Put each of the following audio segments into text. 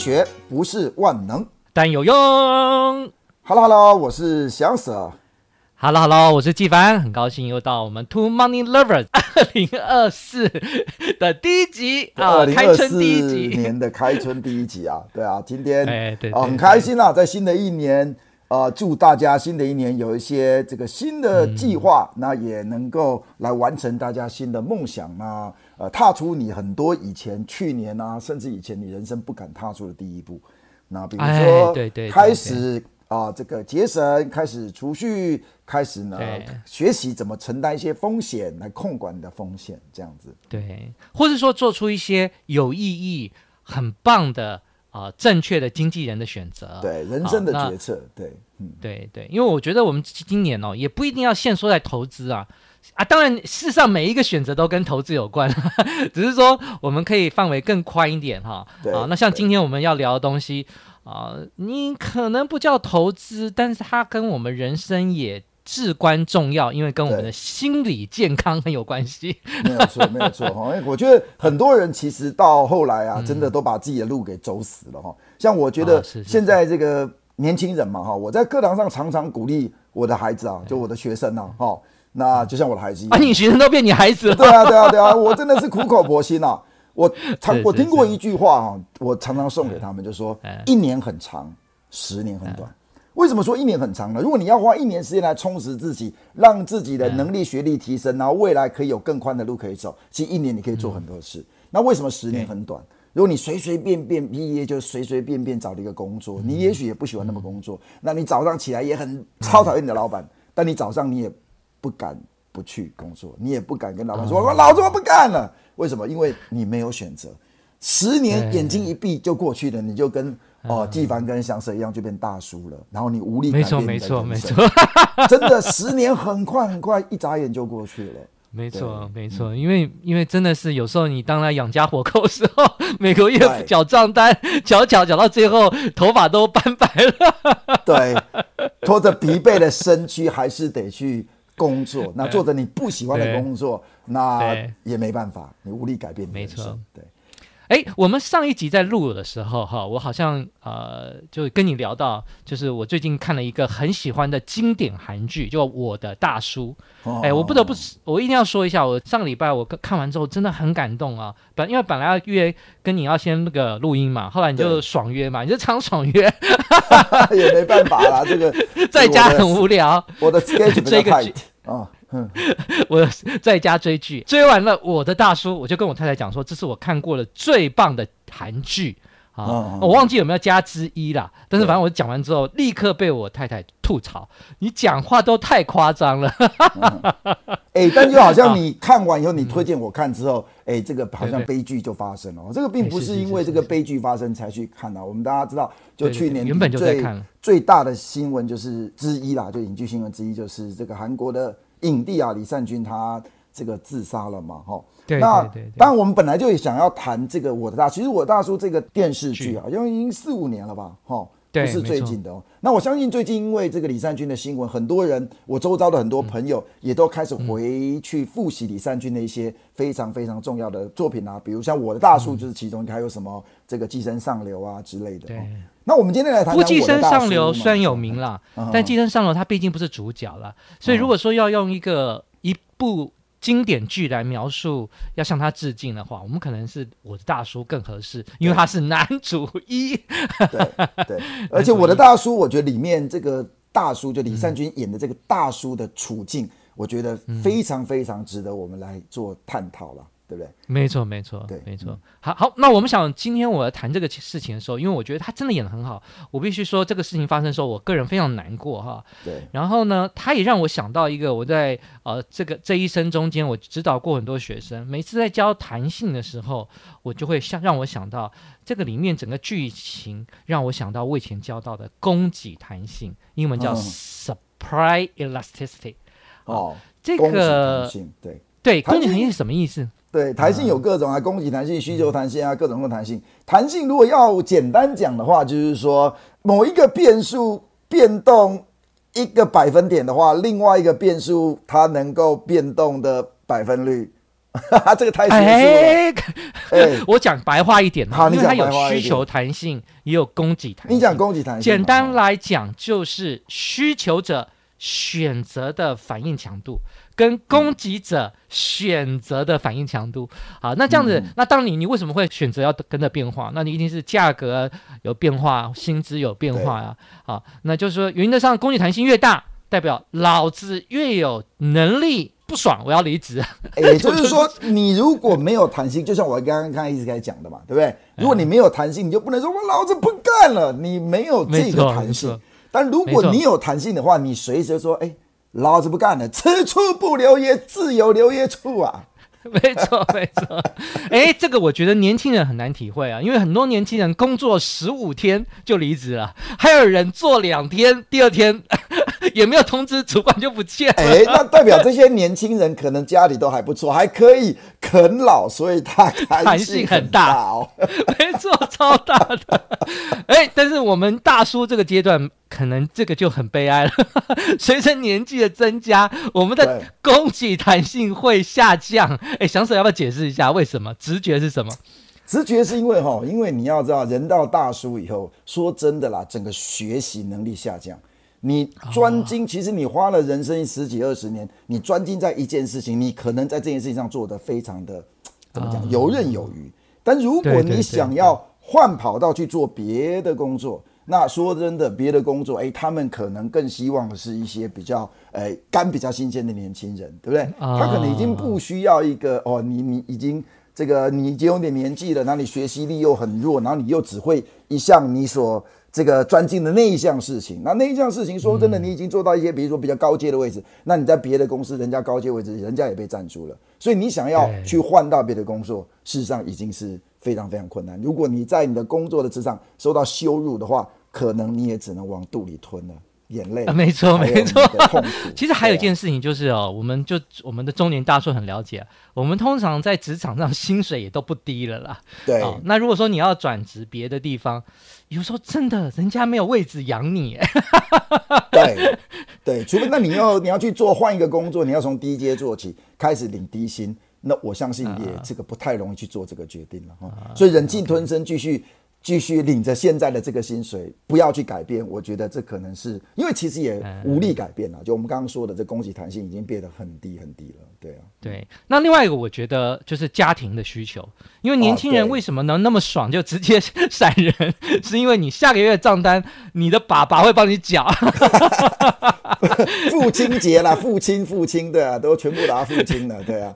学不是万能，但有用。Hello Hello，我是祥 Sir。Hello Hello，我是纪凡。很高兴又到我们 Two Money Lovers 二零二四的第一集啊，开春第一集年的开春第一集啊，对啊，今天哎对，啊很开心啊，在新的一年啊，祝大家新的一年有一些这个新的计划，嗯、那也能够来完成大家新的梦想啊。呃，踏出你很多以前、去年啊，甚至以前你人生不敢踏出的第一步。那比如说，对对，开始啊，这个节省，开始储蓄，开始呢，学习怎么承担一些风险，来控管你的风险，这样子。对，或者说做出一些有意义、很棒的啊，正确的经纪人的选择。对，人生的决策。对，嗯，对对，因为我觉得我们今年哦，也不一定要限缩在投资啊。啊，当然，事实上每一个选择都跟投资有关，只是说我们可以范围更宽一点哈。对啊，那像今天我们要聊的东西啊，你可能不叫投资，但是它跟我们人生也至关重要，因为跟我们的心理健康很有关系。没有错，没有错哈。我觉得很多人其实到后来啊，真的都把自己的路给走死了哈。像我觉得现在这个年轻人嘛哈，我在课堂上常常鼓励我的孩子啊，就我的学生啊哈。那就像我的孩子一样，啊，你学生都变你孩子了。对啊，对啊，对啊，我真的是苦口婆心啊。我常我听过一句话哈，我常常送给他们，就说一年很长，十年很短。为什么说一年很长呢？如果你要花一年时间来充实自己，让自己的能力、学历提升，然后未来可以有更宽的路可以走，其实一年你可以做很多事。那为什么十年很短？如果你随随便便毕业就随随便便找了一个工作，你也许也不喜欢那么工作。那你早上起来也很超讨厌你的老板，但你早上你也。不敢不去工作，你也不敢跟老板说：“我老子我不干了。”为什么？因为你没有选择。十年眼睛一闭就过去了，你就跟哦纪凡跟翔 Sir 一样，就变大叔了。然后你无力。没错，没错，没错。真的，十年很快很快，一眨眼就过去了。没错，没错。因为因为真的是有时候你当他养家活口的时候，每个月缴账单，缴缴缴到最后头发都斑白了。对，拖着疲惫的身躯，还是得去。工作，那做着你不喜欢的工作，那也没办法，你无力改变。没错，对。哎，我们上一集在录的时候，哈，我好像呃，就跟你聊到，就是我最近看了一个很喜欢的经典韩剧，就《我的大叔》。哎，我不得不，我一定要说一下，我上个礼拜我看完之后真的很感动啊。本因为本来要约跟你要先那个录音嘛，后来你就爽约嘛，你就常爽约，也没办法啦，这个 在家很无聊，我的 schedule 这个剧。哦，我在家追剧，追完了我的大叔，我就跟我太太讲说，这是我看过了最棒的韩剧。啊，哦、我忘记有没有加之一啦，但是反正我讲完之后，立刻被我太太吐槽，你讲话都太夸张了。哎、但就好像你看完以后，你推荐我看之后，哎、嗯欸，这个好像悲剧就发生了。这个并不是因为这个悲剧发生才去看的，我们大家知道，就去年原本就在看。最大的新闻就是之一啦，就影剧新闻之一就是这个韩国的影帝啊李善均他这个自杀了嘛，哈。对，那当然我们本来就想要谈这个我的大，其实我的大叔这个电视剧啊，因为已经四五年了吧，哈，不是最近的哦。那我相信最近因为这个李善均的新闻，很多人我周遭的很多朋友也都开始回去复习李善均的一些非常非常重要的作品啊，比如像我的大叔就是其中，还有什么这个寄生上流啊之类的。对。那我们今天来谈，谈《寄生上流》，虽然有名啦，嗯、但《寄生上流》它毕竟不是主角了，嗯、所以如果说要用一个一部经典剧来描述，要向他致敬的话，我们可能是我的大叔更合适，因为他是男主一。对对，而且我的大叔，我觉得里面这个大叔，就李善均演的这个大叔的处境，嗯、我觉得非常非常值得我们来做探讨了。对不对？没错，没错，对，没错。好好，那我们想今天我要谈这个事情的时候，因为我觉得他真的演的很好，我必须说这个事情发生的时候，我个人非常难过哈。对。然后呢，他也让我想到一个，我在呃这个这一生中间，我指导过很多学生，每次在教弹性的时候，我就会想让我想到这个里面整个剧情，让我想到我以前教到的供给弹性，英文叫 supply elasticity。哦，这个对对，供给弹性是什么意思？对，弹性有各种啊，供给弹性、需求弹性啊，各种各弹性。弹性如果要简单讲的话，就是说某一个变数变动一个百分点的话，另外一个变数它能够变动的百分率，这个太学术了。哎，哎我讲白话一点，好，因为它有需求弹性，也有供给弹性。你讲供给弹性，简单来讲就是需求者选择的反应强度。跟供给者选择的反应强度，好，那这样子，嗯、那当你你为什么会选择要跟着变化？那你一定是价格有变化，薪资有变化呀，啊，好，那就是说，原则上供给弹性越大，代表老子越有能力，不爽我要离职。也就是说，你如果没有弹性，就像我刚刚刚刚一直在讲的嘛，对不对？如果你没有弹性，你就不能说我老子不干了，你没有这个弹性。但如果你有弹性的话，你随时说，哎。老子不干了，此处不留爷，自有留爷处啊！没错，没错。哎、欸，这个我觉得年轻人很难体会啊，因为很多年轻人工作十五天就离职了，还有人做两天，第二天 也没有通知主管就不见了。哎、欸，那代表这些年轻人可能家里都还不错，还可以啃老，所以他弹性很大哦。没错，超大的。哎、欸，但是我们大叔这个阶段。可能这个就很悲哀了。随着年纪的增加，我们的供给弹性会下降。哎，翔 Sir 要不要解释一下为什么？直觉是什么？直觉是因为哈，因为你要知道，人到大叔以后，说真的啦，整个学习能力下降。你专精，其实你花了人生十几二十年，你专精在一件事情，你可能在这件事情上做得非常的怎么讲游刃有余。但如果你想要换跑道去做别的工作，那说真的，别的工作，哎，他们可能更希望的是一些比较，哎，肝比较新鲜的年轻人，对不对？他可能已经不需要一个，哦，你你已经这个你已经有点年纪了，然后你学习力又很弱，然后你又只会一项你所这个专精的那一项事情。那那一项事情，说真的，你已经做到一些，比如说比较高阶的位置，那你在别的公司，人家高阶位置，人家也被占住了，所以你想要去换到别的工作，事实上已经是非常非常困难。如果你在你的工作的职场受到羞辱的话，可能你也只能往肚里吞了眼泪啊，没错没错。其实还有一件事情就是哦，我们就我们的中年大叔很了解，我们通常在职场上薪水也都不低了啦。对，那如果说你要转职别的地方，有时候真的人家没有位置养你。对对，除非那你要你要去做换一个工作，你要从低阶做起，开始领低薪，那我相信也这个不太容易去做这个决定了哈。所以忍气吞声继续。继续领着现在的这个薪水，不要去改变。我觉得这可能是因为其实也无力改变了。就我们刚刚说的，这供给弹性已经变得很低很低了。对啊，对。那另外一个，我觉得就是家庭的需求。因为年轻人为什么能那么爽就直接 闪人？是因为你下个月账单，你的爸爸会帮你缴。父亲节啦，父亲父亲对啊，都全部拿父亲了，对啊。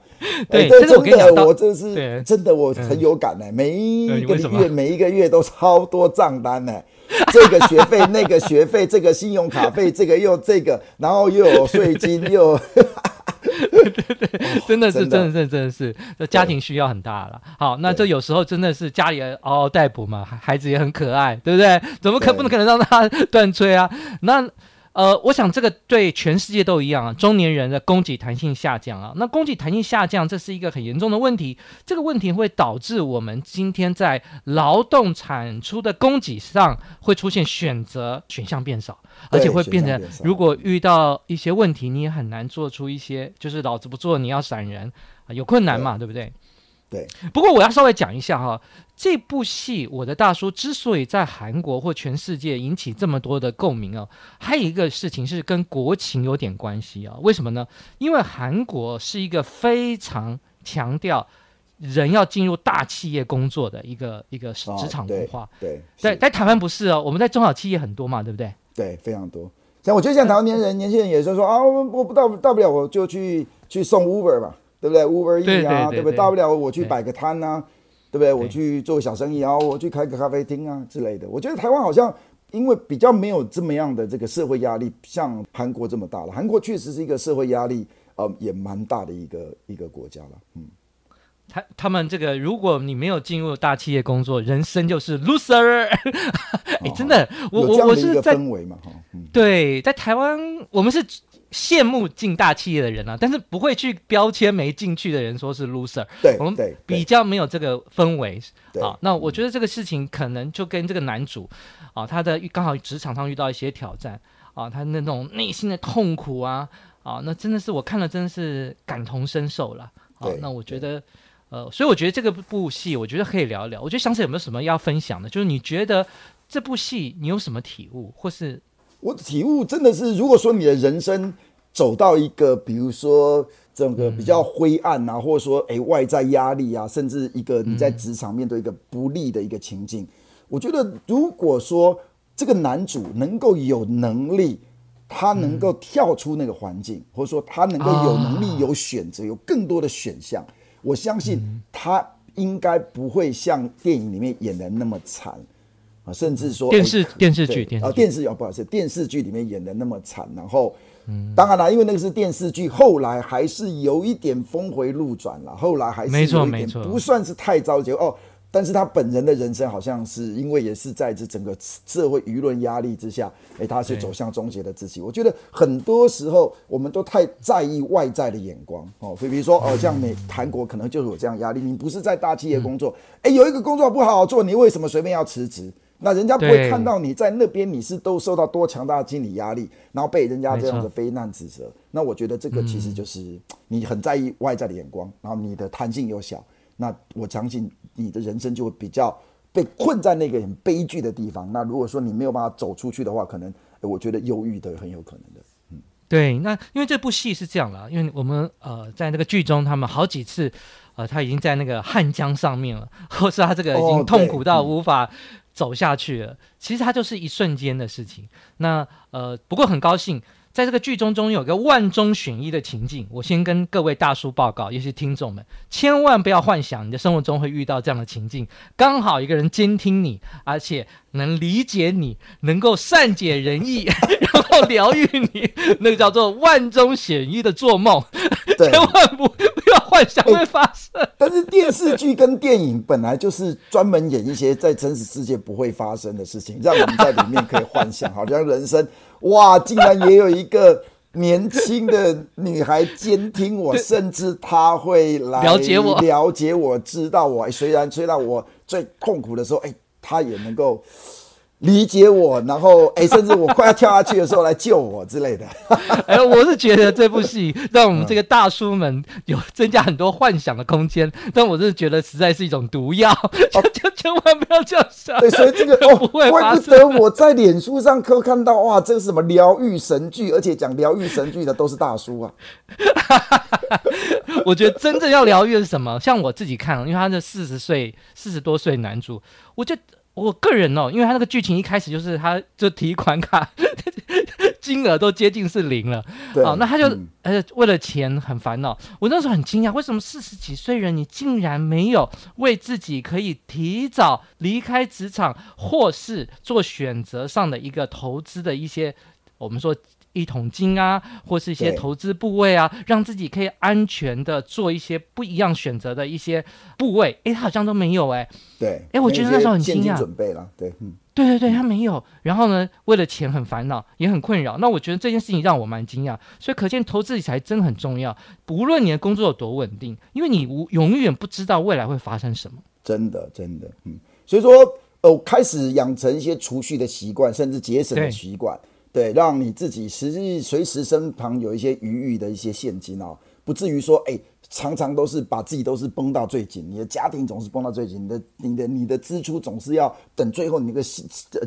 对，这真的，我这是真的，我很有感呢。每一个月，每一个月都超多账单呢。这个学费，那个学费，这个信用卡费，这个又这个，然后又有税金，又。对对对，真的是，真的是，真的是，这家庭需要很大了。好，那这有时候真的是家里人嗷嗷待哺嘛，孩子也很可爱，对不对？怎么可不能可能让他断炊啊？那。呃，我想这个对全世界都一样啊，中年人的供给弹性下降啊，那供给弹性下降，这是一个很严重的问题。这个问题会导致我们今天在劳动产出的供给上会出现选择选项变少，而且会变成如果遇到一些问题，你也很难做出一些，就是老子不做，你要闪人啊，有困难嘛，对，对不对？对，不过我要稍微讲一下哈，这部戏《我的大叔》之所以在韩国或全世界引起这么多的共鸣啊，还有一个事情是跟国情有点关系啊。为什么呢？因为韩国是一个非常强调人要进入大企业工作的一个一个职场文化。对对，在台湾不是哦，我们在中小企业很多嘛，对不对？对，非常多。像我觉得像台湾年人年轻人也是说啊，我我不到大不了我就去去送 Uber 嘛。对不对？Uber Eats 啊，对不对？大不了我去摆个摊啊，对不对？我去做小生意啊，我去开个咖啡厅啊之类的。我觉得台湾好像因为比较没有这么样的这个社会压力，像韩国这么大了。韩国确实是一个社会压力呃也蛮大的一个一个国家了，嗯。他他们这个，如果你没有进入大企业工作，人生就是 loser。哎、欸，真的，我我我是在氛围嘛，嗯、对，在台湾我们是羡慕进大企业的人啊，但是不会去标签没进去的人说是 loser。对，我们比较没有这个氛围。对啊，那我觉得这个事情可能就跟这个男主啊，他的刚好职场上遇到一些挑战啊，他那种内心的痛苦啊啊，那真的是我看了真的是感同身受了。啊，那我觉得。呃，所以我觉得这个部戏，我觉得可以聊一聊。我觉得翔 Sir 有没有什么要分享的？就是你觉得这部戏你有什么体悟，或是我体悟真的是，如果说你的人生走到一个，比如说整个比较灰暗啊，嗯、或者说哎外在压力啊，甚至一个你在职场面对一个不利的一个情境，嗯、我觉得如果说这个男主能够有能力，他能够跳出那个环境，嗯、或者说他能够有能力有选择，啊、有更多的选项。我相信他应该不会像电影里面演的那么惨啊，甚至说电视电视剧啊电视哦不好意思，电视剧里面演的那么惨，然后当然了，因为那个是电视剧，后来还是有一点峰回路转了，后来还是有一点不算是太糟结哦。但是他本人的人生好像是因为也是在这整个社会舆论压力之下，哎，他是走向终结的自己。我觉得很多时候我们都太在意外在的眼光哦，所以比如说哦，像美韩国可能就是有这样压力。你不是在大企业工作，哎，有一个工作不好好做，你为什么随便要辞职？那人家不会看到你在那边你是都受到多强大的心理压力，然后被人家这样子非难指责。那我觉得这个其实就是你很在意外在的眼光，然后你的弹性又小。那我相信你的人生就会比较被困在那个很悲剧的地方。那如果说你没有办法走出去的话，可能我觉得忧郁的很有可能的。嗯，对。那因为这部戏是这样了，因为我们呃在那个剧中，他们好几次呃他已经在那个汉江上面了，或是他这个已经痛苦到无法走下去了。其实它就是一瞬间的事情。那呃不过很高兴。在这个剧中中有个万中选一的情境，我先跟各位大叔报告，尤其听众们，千万不要幻想你的生活中会遇到这样的情境。刚好一个人监听你，而且能理解你，能够善解人意，然后疗愈你，那个叫做万中选一的做梦。千万不不要幻想会发生。欸，但是电视剧跟电影本来就是专门演一些在真实世界不会发生的事情，让我们在里面可以幻想，好像人生哇，竟然也有一个年轻的女孩监听我，甚至她会来了解我，了解我，知道我。虽然虽然我最痛苦的时候，哎，她也能够。理解我，然后 哎，甚至我快要跳下去的时候来救我之类的。哎，我是觉得这部戏让我们这个大叔们有增加很多幻想的空间，嗯、但我是觉得实在是一种毒药，就就千万不要这样想。对，所以这个哦，不会怪不得我在脸书上可看到哇，这个是什么疗愈神剧，而且讲疗愈神剧的都是大叔啊。我觉得真正要疗愈的是什么？像我自己看，因为他是四十岁、四十多岁男主，我就。我个人哦，因为他那个剧情一开始就是他就提款卡金额都接近是零了，对啊，那他就呃为了钱很烦恼。我那时候很惊讶，为什么四十几岁人你竟然没有为自己可以提早离开职场或是做选择上的一个投资的一些我们说。一桶金啊，或是一些投资部位啊，让自己可以安全的做一些不一样选择的一些部位，哎，他好像都没有哎。对，哎，我觉得那时候很惊讶。准备了，对，嗯，对对对，他没有。然后呢，为了钱很烦恼，也很困扰。那我觉得这件事情让我蛮惊讶，所以可见投资理财真的很重要。不论你的工作有多稳定，因为你无永远不知道未来会发生什么。真的，真的，嗯。所以说，哦，开始养成一些储蓄的习惯，甚至节省的习惯。对，让你自己实际随时身旁有一些余裕的一些现金哦，不至于说，哎，常常都是把自己都是绷到最紧，你的家庭总是绷到最紧，你的、你的、你的支出总是要等最后你那个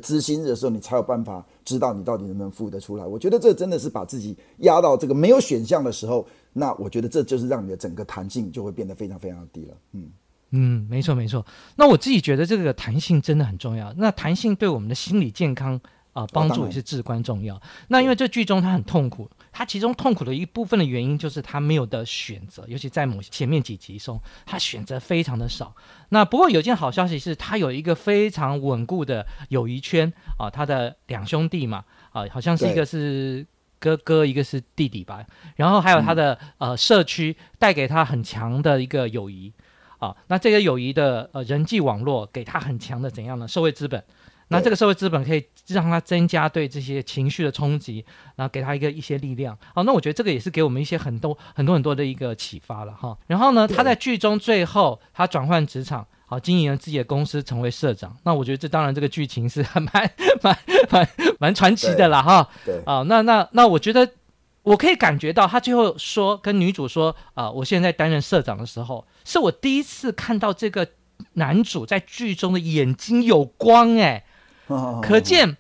支薪日的时候，你才有办法知道你到底能不能付得出来。我觉得这真的是把自己压到这个没有选项的时候，那我觉得这就是让你的整个弹性就会变得非常非常低了。嗯嗯，没错没错。那我自己觉得这个弹性真的很重要。那弹性对我们的心理健康。啊，帮助也是至关重要。那因为这剧中他很痛苦，他其中痛苦的一部分的原因就是他没有的选择，尤其在某前面几集中，他选择非常的少。那不过有件好消息是，他有一个非常稳固的友谊圈啊，他的两兄弟嘛啊，好像是一个是哥哥，一个是弟弟吧。然后还有他的、嗯、呃社区带给他很强的一个友谊啊，那这个友谊的呃人际网络给他很强的怎样呢社会资本。那这个社会资本可以让他增加对这些情绪的冲击，然后给他一个一些力量。好，那我觉得这个也是给我们一些很多很多很多的一个启发了哈。然后呢，他在剧中最后他转换职场，好经营了自己的公司，成为社长。那我觉得这当然这个剧情是还蛮 蛮蛮蛮传奇的啦哈。对。啊，那那那我觉得我可以感觉到他最后说跟女主说啊，我现在担任社长的时候，是我第一次看到这个男主在剧中的眼睛有光哎。可见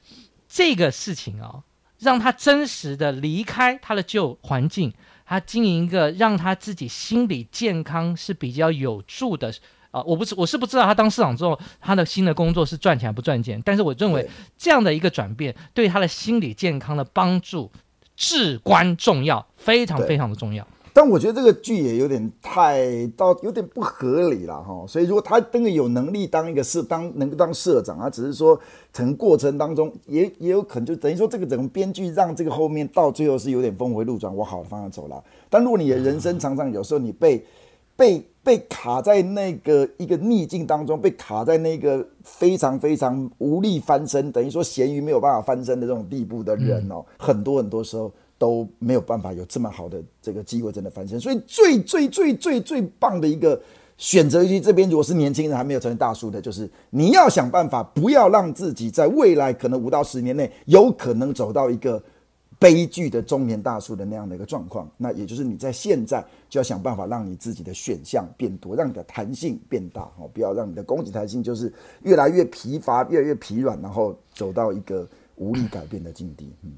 这个事情啊、哦，让他真实的离开他的旧环境，他经营一个让他自己心理健康是比较有助的啊、呃！我不是我是不知道他当市长之后，他的新的工作是赚钱还不赚钱，但是我认为这样的一个转变对他的心理健康的帮助至关重要，非常非常的重要。但我觉得这个剧也有点太到有点不合理了哈，所以如果他真的有能力当一个社当能够当社长啊，只是说成过程当中也也有可能就等于说这个整个编剧让这个后面到最后是有点峰回路转往好的方向走了。但如果你的人生常常有时候你被被被卡在那个一个逆境当中，被卡在那个非常非常无力翻身，等于说咸鱼没有办法翻身的这种地步的人哦，很多很多时候。都没有办法有这么好的这个机会，真的翻身。所以最最最最最棒的一个选择，就是这边如果是年轻人还没有成为大叔的，就是你要想办法，不要让自己在未来可能五到十年内有可能走到一个悲剧的中年大叔的那样的一个状况。那也就是你在现在就要想办法让你自己的选项变多，让你的弹性变大哦，不要让你的供给弹性就是越来越疲乏，越来越疲软，然后走到一个无力改变的境地。嗯。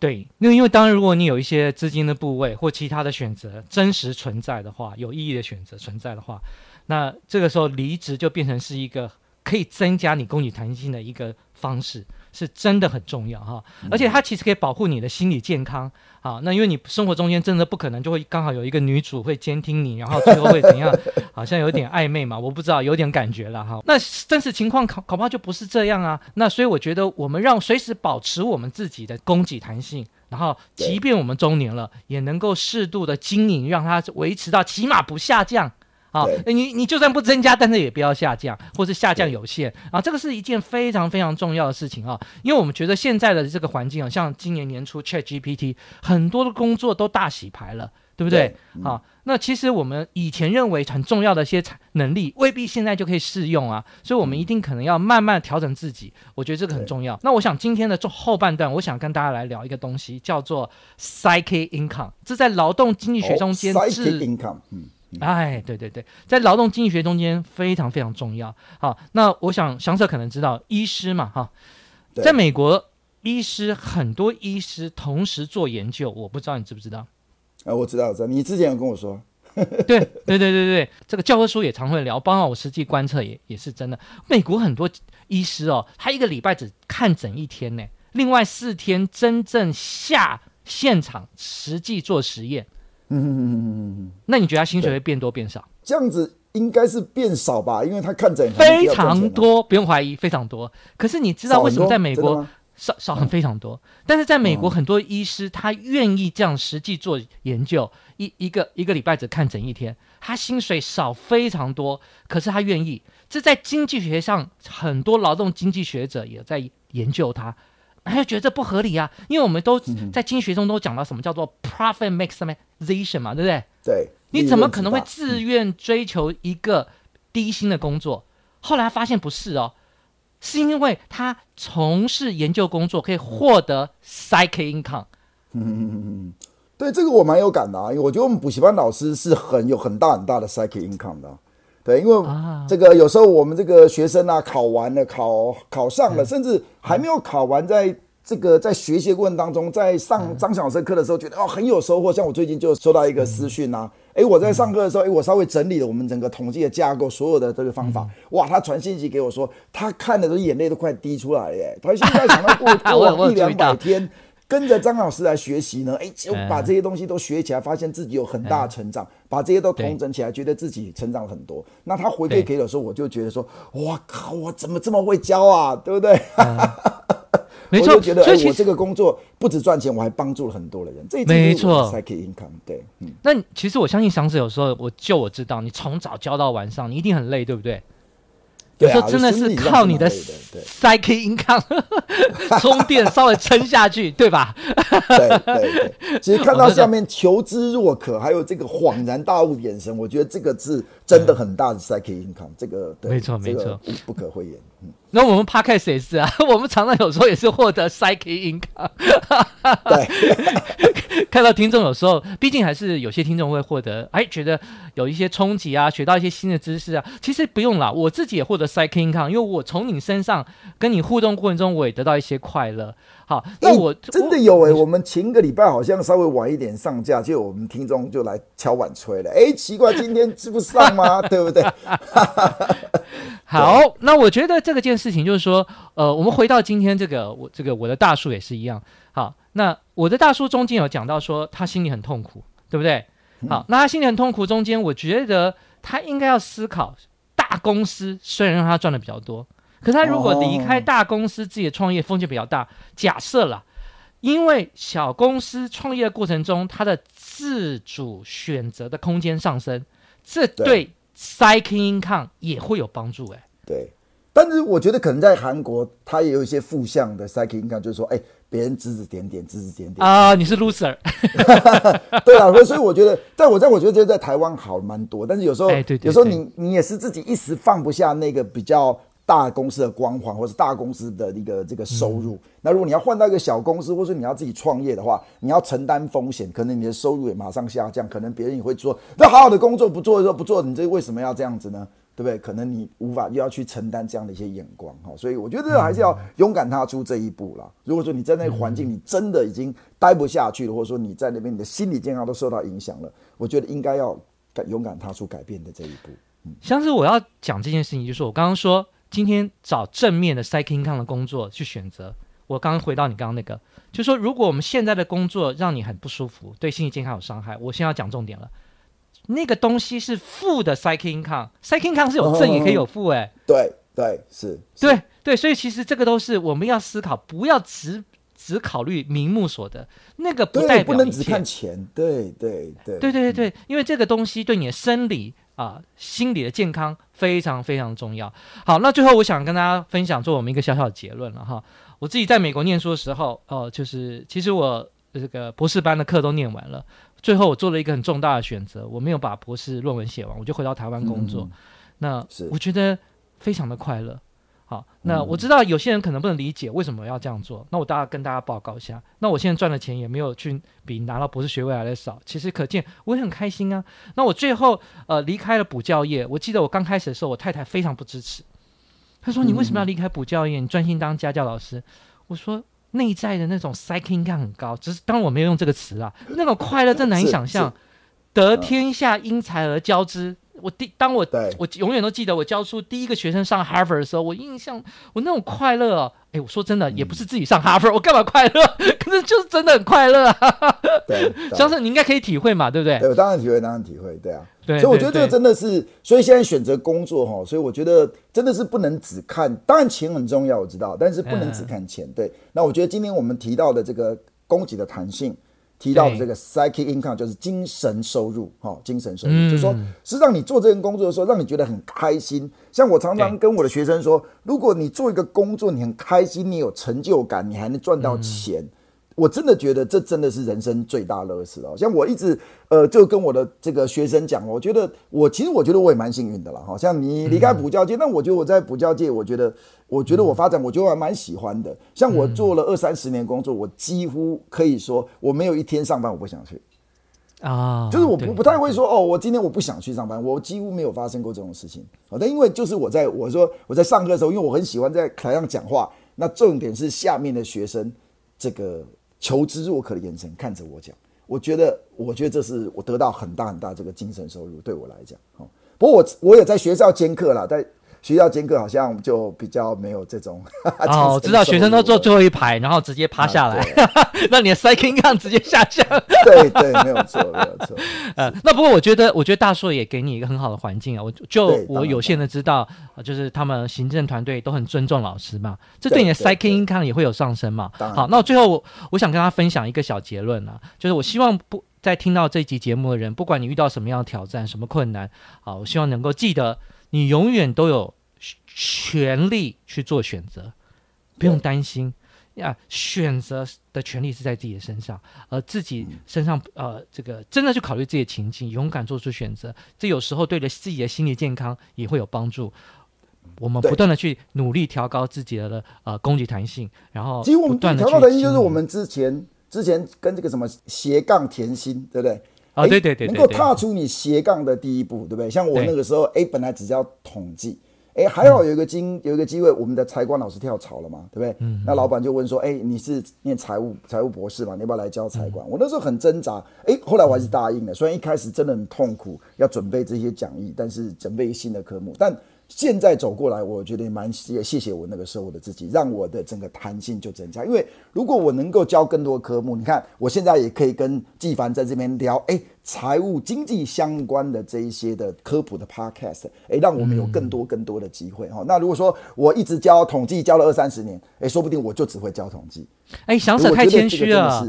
对，那因为当然，如果你有一些资金的部位或其他的选择真实存在的话，有意义的选择存在的话，那这个时候离职就变成是一个可以增加你供给弹性的一个方式。是真的很重要哈，而且它其实可以保护你的心理健康啊。那因为你生活中间真的不可能就会刚好有一个女主会监听你，然后最后会怎样？好像有点暧昧嘛，我不知道，有点感觉了哈。那真实情况考恐怕就不是这样啊。那所以我觉得我们让随时保持我们自己的供给弹性，然后即便我们中年了，也能够适度的经营，让它维持到起码不下降。啊，你你就算不增加，但是也不要下降，或是下降有限啊，这个是一件非常非常重要的事情啊，因为我们觉得现在的这个环境啊，像今年年初 ChatGPT 很多的工作都大洗牌了，对不对？对嗯、啊，那其实我们以前认为很重要的一些能力，未必现在就可以适用啊，所以我们一定可能要慢慢调整自己，我觉得这个很重要。那我想今天的后半段，我想跟大家来聊一个东西，叫做 Psychic Income，这在劳动经济学中间是。Income，嗯。哎，对对对，在劳动经济学中间非常非常重要。好，那我想翔 Sir 可能知道，医师嘛，哈，在美国，医师很多医师同时做研究，我不知道你知不知道？啊，我知道，知道，你之前有跟我说。对对对对对，这个教科书也常会聊，包括我实际观测也也是真的。美国很多医师哦，他一个礼拜只看诊一天呢，另外四天真正下现场实际做实验。嗯嗯嗯嗯嗯，那你觉得他薪水会变多变少？这样子应该是变少吧，因为他看诊非常多，不用怀疑，非常多。可是你知道为什么在美国少少很非常多？嗯、但是在美国很多医师他愿意这样实际做研究，嗯、一一个一个礼拜只看诊一天，他薪水少非常多，可是他愿意。这在经济学上很多劳动经济学者也在研究他。他就觉得这不合理啊，因为我们都在经济学中都讲到什么叫做 profit maximization 嘛，对不对？对。你怎么可能会自愿追求一个低薪的工作？后来发现不是哦，是因为他从事研究工作可以获得 psychic income。嗯嗯嗯嗯，对，这个我蛮有感的啊，因为我觉得我们补习班老师是很有很大很大的 psychic income 的。对，因为这个有时候我们这个学生啊，考完了，考考上了，甚至还没有考完，在这个在学习过程当中，在上张小生课的时候，觉得哦很有收获。像我最近就收到一个私讯啊，诶，我在上课的时候，诶，我稍微整理了我们整个统计的架构，所有的这个方法，哇，他传信息给我说，他看的都眼泪都快滴出来耶。他现在想要过 过一两百天。跟着张老师来学习呢，哎，就把这些东西都学起来，发现自己有很大的成长，把这些都统整起来，觉得自己成长很多。那他回馈给我的时候，我就觉得说，哇靠，我怎么这么会教啊，对不对？没错，觉得哎，我这个工作不止赚钱，我还帮助了很多的人。这没错，Psychic Income，对，嗯。那其实我相信祥子有时候，我就我知道，你从早教到晚上，你一定很累，对不对？有时候真的是靠你的 Psychic Income 充电，稍微撑下去，对吧？对对对。其实看到下面求知若渴，还有这个恍然大悟的眼神，我觉得这个是真的很大的 Psychic Income。这个没错没错，不可讳言。嗯。那我们 Podcast 也是啊，我们常常有时候也是获得 Psychic Income。对，看到听众有时候，毕竟还是有些听众会获得，哎，觉得有一些冲击啊，学到一些新的知识啊。其实不用啦，我自己也获得 Psychic Income，因为我从你身上跟你互动过程中，我也得到一些快乐。好，那我真的有哎、欸，我们前个礼拜好像稍微晚一点上架，就我们听众就来敲碗催了。哎、欸，奇怪，今天是不上吗？对不对？好，那我觉得这个件事情就是说，呃，我们回到今天这个，我这个我的大叔也是一样。好，那我的大叔中间有讲到说，他心里很痛苦，对不对？好，那他心里很痛苦，中间我觉得他应该要思考，大公司虽然让他赚的比较多，可是他如果离开大公司，自己的创业风险比较大。假设了，因为小公司创业的过程中，他的自主选择的空间上升，这对。Psychic Income 也会有帮助哎、欸，对，但是我觉得可能在韩国，他也有一些负向的 Psychic Income，就是说，哎、欸，别人指指点点，指指点点啊，你是 loser，对啊，所以我觉得，在我在我觉得这在台湾好蛮多，但是有时候，有时候你你也是自己一时放不下那个比较。大公司的光环，或是大公司的一个这个收入，嗯、那如果你要换到一个小公司，或是你要自己创业的话，你要承担风险，可能你的收入也马上下降，可能别人也会说，那好好的工作不做就不做，你这为什么要这样子呢？对不对？可能你无法又要去承担这样的一些眼光哈，所以我觉得还是要勇敢踏出这一步啦。如果说你在那个环境，你真的已经待不下去了，或者说你在那边你的心理健康都受到影响了，我觉得应该要勇敢踏出改变的这一步。嗯，像是我要讲这件事情，就是我刚刚说。今天找正面的 Psychic Income 的工作去选择。我刚刚回到你刚刚那个，就是说，如果我们现在的工作让你很不舒服，对心理健康有伤害，我现在要讲重点了。那个东西是负的 Psychic Income，Psychic Income 是有正也可以有负，哎，对对是，对对，所以其实这个都是我们要思考，不要只只考虑名目所得，那个不代表不能只看钱，对对对对对对对，因为这个东西对你的生理。啊，心理的健康非常非常重要。好，那最后我想跟大家分享做我们一个小小的结论了哈。我自己在美国念书的时候，哦、呃，就是其实我这个博士班的课都念完了，最后我做了一个很重大的选择，我没有把博士论文写完，我就回到台湾工作。嗯、那我觉得非常的快乐。好，那我知道有些人可能不能理解为什么要这样做。那我大概跟大家报告一下，那我现在赚的钱也没有去比拿到博士学位来的少。其实可见我也很开心啊。那我最后呃离开了补教业。我记得我刚开始的时候，我太太非常不支持。她说：“你为什么要离开补教业？你专心当家教老师。”我说：“内在的那种 Psychic Income 很高，只是当然我没有用这个词啊。那种快乐真难以想象，得天下因才而教之。”我第当我我永远都记得我教出第一个学生上哈佛的时候，我印象我那种快乐啊，哎，我说真的，也不是自己上哈佛，我干嘛快乐？可是就是真的很快乐啊。对，相信你应该可以体会嘛，对不对？对，我当然体会，当然体会，对啊。对，所以我觉得这个真的是，所以现在选择工作哈，所以我觉得真的是不能只看，当然钱很重要，我知道，但是不能只看钱。对，那我觉得今天我们提到的这个供给的弹性。提到的这个 psychic income 就是精神收入，哈，精神收入，就是说，实际上你做这份工作的时候，让你觉得很开心。像我常常跟我的学生说，如果你做一个工作，你很开心，你有成就感，你还能赚到钱。我真的觉得这真的是人生最大乐事哦！像我一直呃，就跟我的这个学生讲，我觉得我其实我觉得我也蛮幸运的了。好像你离开补教界，那、嗯、我觉得我在补教界，我觉得我觉得我发展，我觉得我还蛮喜欢的。像我做了二三十年工作，我几乎可以说我没有一天上班我不想去啊，就是我不不太会说哦，我今天我不想去上班，我几乎没有发生过这种事情。好，但因为就是我在我说我在上课的时候，因为我很喜欢在台上讲话，那重点是下面的学生这个。求知若渴的眼神看着我讲，我觉得，我觉得这是我得到很大很大这个精神收入，对我来讲，哈。不过我我也在学校兼课了，在学校兼课好像就比较没有这种。哦，我知道学生都坐最后一排，然后直接趴下来，啊、那你的 psych income 直接下降。对对，没有错，没有错。呃，那不过我觉得，我觉得大硕也给你一个很好的环境啊。我就我有限的知道，就是他们行政团队都很尊重老师嘛，这对你的 psych income 也会有上升嘛。好，那我最后我，我想跟他分享一个小结论啊，就是我希望不。在听到这集节目的人，不管你遇到什么样的挑战、什么困难，好，我希望能够记得，你永远都有权利去做选择，不用担心呀。选择的权利是在自己的身上，而自己身上，呃，这个真的去考虑自己的情境，勇敢做出选择，这有时候对着自己的心理健康也会有帮助。我们不断的去努力调高自己的呃攻击弹性，然后不断的去。调高弹性就是我们之前。之前跟这个什么斜杠甜心，对不对？啊，对对对，能够踏出你斜杠的第一步，对不对？像我那个时候，哎，本来只教统计，哎，还好有一个机、嗯、有一个机会，我们的财管老师跳槽了嘛，对不对？嗯。那老板就问说，哎，你是念财务财务博士嘛？你要不要来教财管？嗯、我那时候很挣扎，哎，后来我还是答应了。虽然一开始真的很痛苦，要准备这些讲义，但是准备新的科目，但。现在走过来，我觉得也蛮谢谢我那个时候的自己，让我的整个弹性就增加。因为如果我能够教更多科目，你看我现在也可以跟纪凡在这边聊，哎，财务经济相关的这一些的科普的 podcast，哎，让我们有更多更多的机会哈。那如果说我一直教统计教了二三十年，哎，说不定我就只会教统计。哎，翔 Sir 太谦虚了，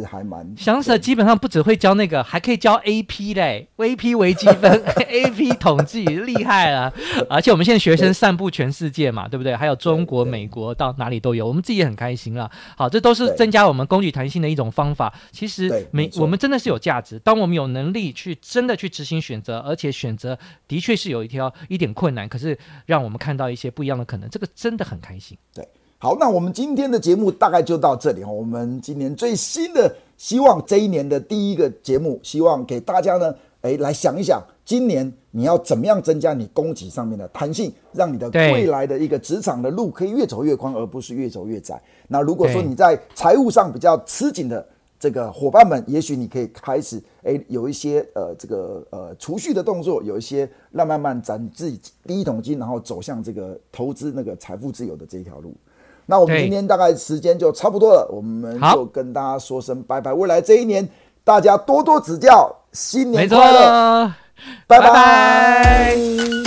翔 Sir 基本上不只会教那个，还可以教 AP 嘞，AP 微积分，AP 统计，厉害了。而且我们现在学生散布全世界嘛，对不对？还有中国、美国，到哪里都有，我们自己也很开心了。好，这都是增加我们工具弹性的一种方法。其实每我们真的是有价值，当我们有能力去真的去执行选择，而且选择的确是有一条一点困难，可是让我们看到一些不一样的可能，这个真的很开心。对。好，那我们今天的节目大概就到这里哈。我们今年最新的，希望这一年的第一个节目，希望给大家呢，哎，来想一想，今年你要怎么样增加你供给上面的弹性，让你的未来的一个职场的路可以越走越宽，而不是越走越窄。那如果说你在财务上比较吃紧的这个伙伴们，也许你可以开始哎，有一些呃这个呃储蓄的动作，有一些让慢慢攒自己第一桶金，然后走向这个投资那个财富自由的这一条路。那我们今天大概时间就差不多了，我们就跟大家说声拜拜。未来这一年，大家多多指教，新年快乐，拜拜。拜拜。